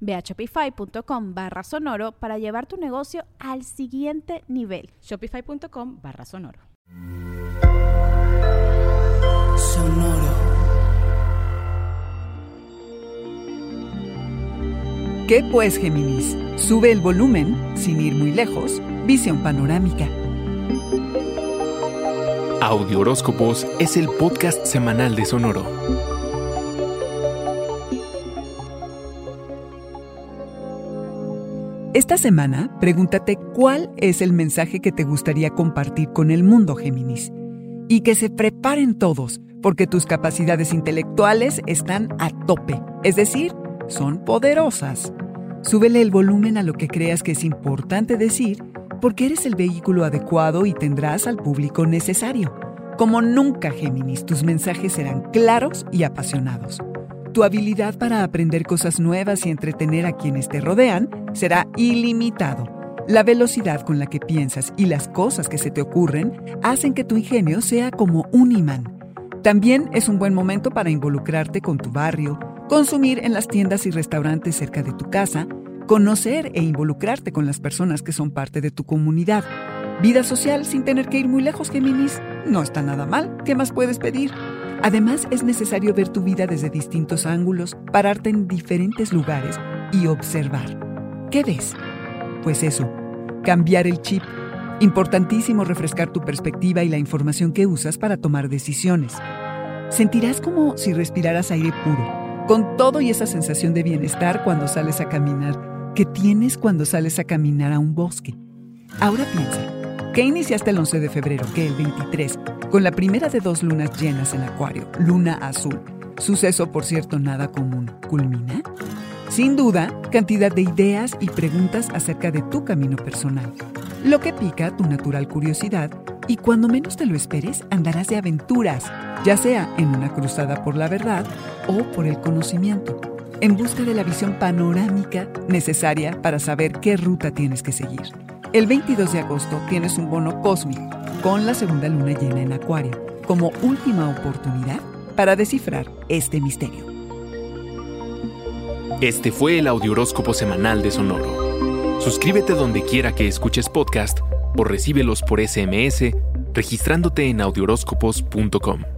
Ve a shopify.com barra sonoro para llevar tu negocio al siguiente nivel. Shopify.com barra sonoro. Sonoro. ¿Qué pues, Géminis? Sube el volumen, sin ir muy lejos, visión panorámica. Audio Horóscopos es el podcast semanal de Sonoro. Esta semana, pregúntate cuál es el mensaje que te gustaría compartir con el mundo, Géminis. Y que se preparen todos, porque tus capacidades intelectuales están a tope, es decir, son poderosas. Súbele el volumen a lo que creas que es importante decir, porque eres el vehículo adecuado y tendrás al público necesario. Como nunca, Géminis, tus mensajes serán claros y apasionados. Tu habilidad para aprender cosas nuevas y entretener a quienes te rodean será ilimitado. La velocidad con la que piensas y las cosas que se te ocurren hacen que tu ingenio sea como un imán. También es un buen momento para involucrarte con tu barrio, consumir en las tiendas y restaurantes cerca de tu casa, conocer e involucrarte con las personas que son parte de tu comunidad. Vida social sin tener que ir muy lejos, Géminis. No está nada mal. ¿Qué más puedes pedir? Además, es necesario ver tu vida desde distintos ángulos, pararte en diferentes lugares y observar. ¿Qué ves? Pues eso, cambiar el chip. Importantísimo refrescar tu perspectiva y la información que usas para tomar decisiones. Sentirás como si respiraras aire puro, con todo y esa sensación de bienestar cuando sales a caminar, que tienes cuando sales a caminar a un bosque. Ahora piensa, ¿qué iniciaste el 11 de febrero, que el 23, con la primera de dos lunas llenas en Acuario, luna azul. Suceso, por cierto, nada común. ¿Culmina? Sin duda, cantidad de ideas y preguntas acerca de tu camino personal, lo que pica tu natural curiosidad y cuando menos te lo esperes andarás de aventuras, ya sea en una cruzada por la verdad o por el conocimiento, en busca de la visión panorámica necesaria para saber qué ruta tienes que seguir. El 22 de agosto tienes un bono cósmico con la segunda luna llena en Acuario como última oportunidad para descifrar este misterio. Este fue el Audioróscopo Semanal de Sonoro. Suscríbete donde quiera que escuches podcast o recíbelos por SMS registrándote en audioróscopos.com.